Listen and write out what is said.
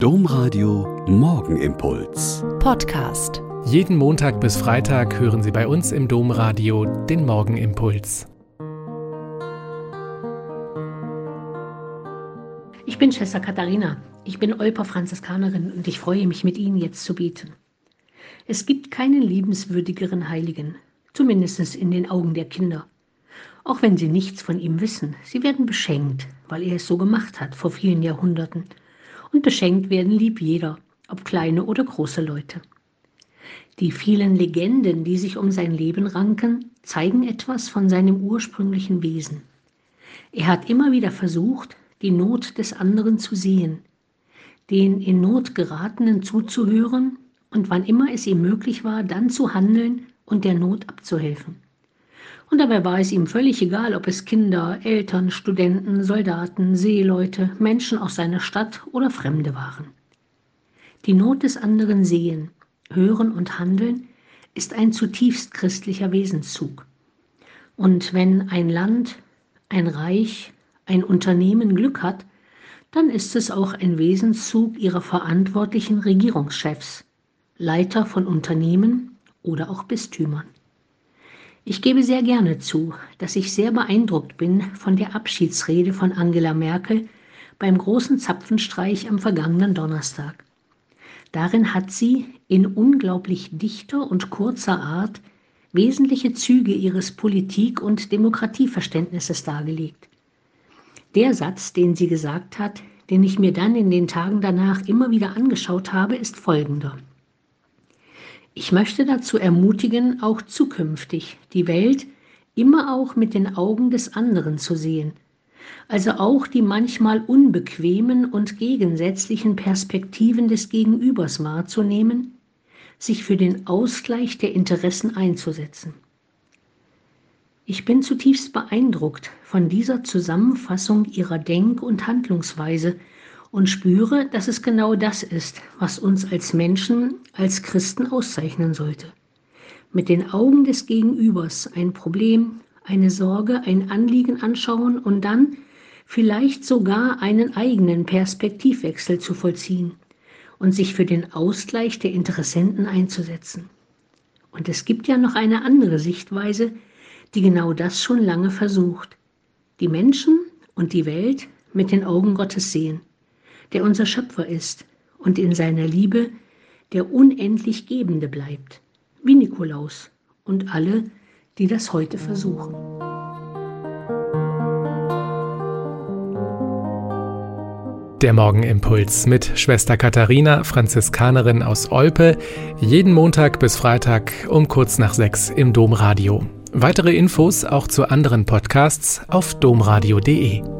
Domradio Morgenimpuls. Podcast. Jeden Montag bis Freitag hören Sie bei uns im Domradio den Morgenimpuls. Ich bin Schwester Katharina. Ich bin Olper Franziskanerin und ich freue mich, mit Ihnen jetzt zu beten. Es gibt keinen liebenswürdigeren Heiligen, zumindest in den Augen der Kinder. Auch wenn sie nichts von ihm wissen, sie werden beschenkt, weil er es so gemacht hat vor vielen Jahrhunderten und beschenkt werden lieb jeder, ob kleine oder große Leute. Die vielen Legenden, die sich um sein Leben ranken, zeigen etwas von seinem ursprünglichen Wesen. Er hat immer wieder versucht, die Not des anderen zu sehen, den in Not geratenen zuzuhören und wann immer es ihm möglich war, dann zu handeln und der Not abzuhelfen. Und dabei war es ihm völlig egal, ob es Kinder, Eltern, Studenten, Soldaten, Seeleute, Menschen aus seiner Stadt oder Fremde waren. Die Not des anderen sehen, hören und handeln ist ein zutiefst christlicher Wesenszug. Und wenn ein Land, ein Reich, ein Unternehmen Glück hat, dann ist es auch ein Wesenszug ihrer verantwortlichen Regierungschefs, Leiter von Unternehmen oder auch Bistümern. Ich gebe sehr gerne zu, dass ich sehr beeindruckt bin von der Abschiedsrede von Angela Merkel beim großen Zapfenstreich am vergangenen Donnerstag. Darin hat sie in unglaublich dichter und kurzer Art wesentliche Züge ihres Politik- und Demokratieverständnisses dargelegt. Der Satz, den sie gesagt hat, den ich mir dann in den Tagen danach immer wieder angeschaut habe, ist folgender. Ich möchte dazu ermutigen, auch zukünftig die Welt immer auch mit den Augen des anderen zu sehen, also auch die manchmal unbequemen und gegensätzlichen Perspektiven des Gegenübers wahrzunehmen, sich für den Ausgleich der Interessen einzusetzen. Ich bin zutiefst beeindruckt von dieser Zusammenfassung ihrer Denk- und Handlungsweise und spüre, dass es genau das ist, was uns als Menschen, als Christen auszeichnen sollte. Mit den Augen des Gegenübers ein Problem, eine Sorge, ein Anliegen anschauen und dann vielleicht sogar einen eigenen Perspektivwechsel zu vollziehen und sich für den Ausgleich der Interessenten einzusetzen. Und es gibt ja noch eine andere Sichtweise, die genau das schon lange versucht. Die Menschen und die Welt mit den Augen Gottes sehen der unser Schöpfer ist und in seiner Liebe der unendlich Gebende bleibt, wie Nikolaus und alle, die das heute versuchen. Der Morgenimpuls mit Schwester Katharina, Franziskanerin aus Olpe, jeden Montag bis Freitag um kurz nach sechs im Domradio. Weitere Infos auch zu anderen Podcasts auf domradio.de.